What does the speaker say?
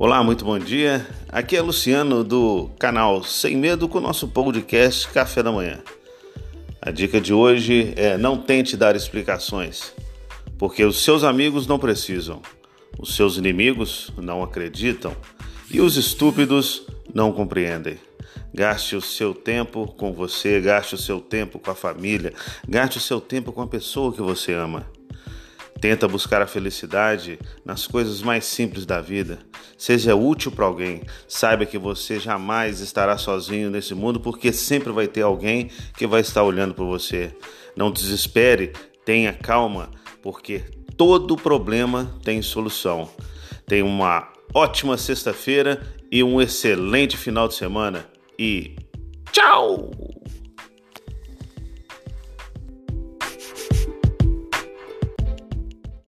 Olá, muito bom dia. Aqui é Luciano do canal Sem Medo com o nosso podcast Café da Manhã. A dica de hoje é não tente dar explicações, porque os seus amigos não precisam, os seus inimigos não acreditam e os estúpidos não compreendem. Gaste o seu tempo com você, gaste o seu tempo com a família, gaste o seu tempo com a pessoa que você ama. Tenta buscar a felicidade nas coisas mais simples da vida. Seja útil para alguém. Saiba que você jamais estará sozinho nesse mundo, porque sempre vai ter alguém que vai estar olhando por você. Não desespere, tenha calma, porque todo problema tem solução. Tenha uma ótima sexta-feira e um excelente final de semana. E tchau!